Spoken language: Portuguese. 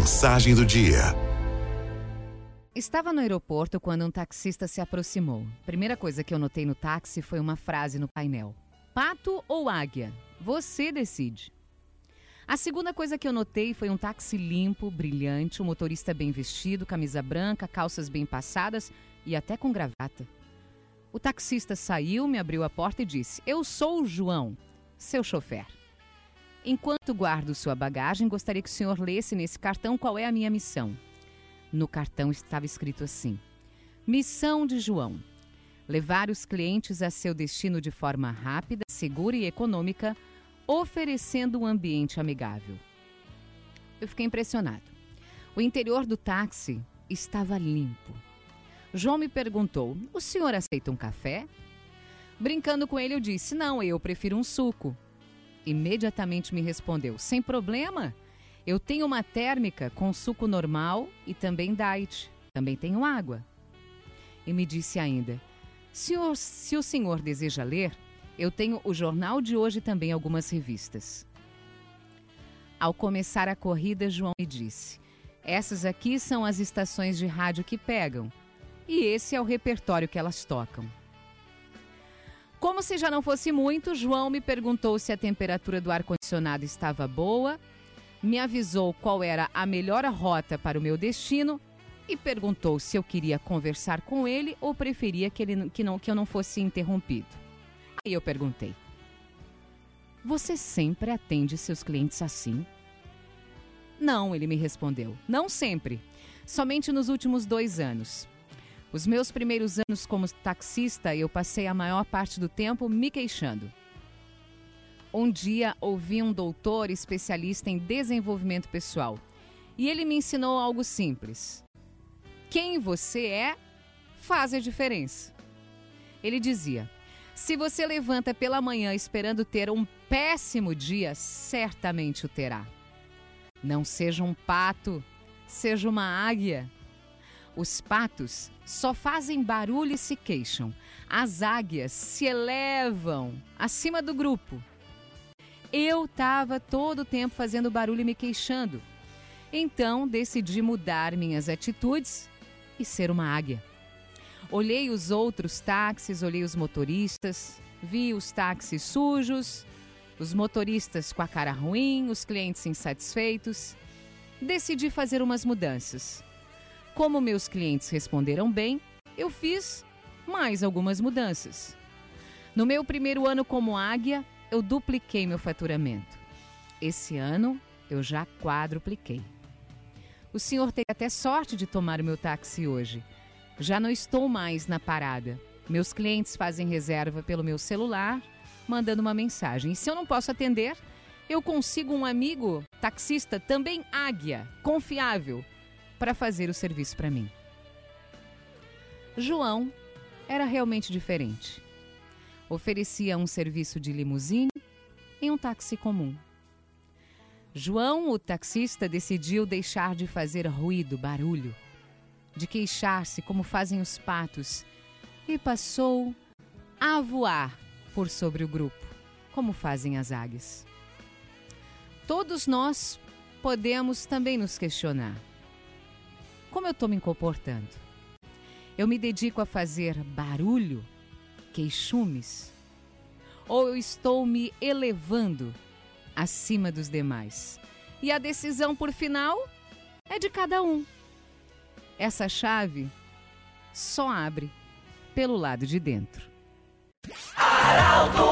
Mensagem do dia. Estava no aeroporto quando um taxista se aproximou. Primeira coisa que eu notei no táxi foi uma frase no painel: Pato ou águia? Você decide. A segunda coisa que eu notei foi um táxi limpo, brilhante, o um motorista bem vestido, camisa branca, calças bem passadas e até com gravata. O taxista saiu, me abriu a porta e disse: Eu sou o João, seu chofer. Enquanto guardo sua bagagem, gostaria que o senhor lesse nesse cartão qual é a minha missão. No cartão estava escrito assim: Missão de João: levar os clientes a seu destino de forma rápida, segura e econômica, oferecendo um ambiente amigável. Eu fiquei impressionado. O interior do táxi estava limpo. João me perguntou: O senhor aceita um café? Brincando com ele, eu disse: Não, eu prefiro um suco imediatamente me respondeu: Sem problema. Eu tenho uma térmica com suco normal e também diet. Também tenho água. E me disse ainda: senhor, Se o senhor deseja ler, eu tenho o jornal de hoje e também algumas revistas. Ao começar a corrida, João me disse: Essas aqui são as estações de rádio que pegam. E esse é o repertório que elas tocam. Como se já não fosse muito, João me perguntou se a temperatura do ar-condicionado estava boa, me avisou qual era a melhor rota para o meu destino e perguntou se eu queria conversar com ele ou preferia que, ele, que, não, que eu não fosse interrompido. Aí eu perguntei: Você sempre atende seus clientes assim? Não, ele me respondeu. Não sempre. Somente nos últimos dois anos. Os meus primeiros anos como taxista, eu passei a maior parte do tempo me queixando. Um dia ouvi um doutor especialista em desenvolvimento pessoal e ele me ensinou algo simples. Quem você é faz a diferença. Ele dizia: se você levanta pela manhã esperando ter um péssimo dia, certamente o terá. Não seja um pato, seja uma águia. Os patos só fazem barulho e se queixam. As águias se elevam acima do grupo. Eu estava todo o tempo fazendo barulho e me queixando. Então decidi mudar minhas atitudes e ser uma águia. Olhei os outros táxis, olhei os motoristas, vi os táxis sujos, os motoristas com a cara ruim, os clientes insatisfeitos. Decidi fazer umas mudanças. Como meus clientes responderam bem, eu fiz mais algumas mudanças. No meu primeiro ano como águia, eu dupliquei meu faturamento. Esse ano, eu já quadrupliquei. O senhor teve até sorte de tomar o meu táxi hoje. Já não estou mais na parada. Meus clientes fazem reserva pelo meu celular, mandando uma mensagem. E se eu não posso atender, eu consigo um amigo taxista, também águia, confiável, para fazer o serviço para mim. João era realmente diferente. Oferecia um serviço de limusine em um táxi comum. João, o taxista, decidiu deixar de fazer ruído, barulho, de queixar-se como fazem os patos, e passou a voar por sobre o grupo, como fazem as águias. Todos nós podemos também nos questionar como eu estou me comportando? Eu me dedico a fazer barulho, queixumes? Ou eu estou me elevando acima dos demais? E a decisão, por final, é de cada um. Essa chave só abre pelo lado de dentro. Araldo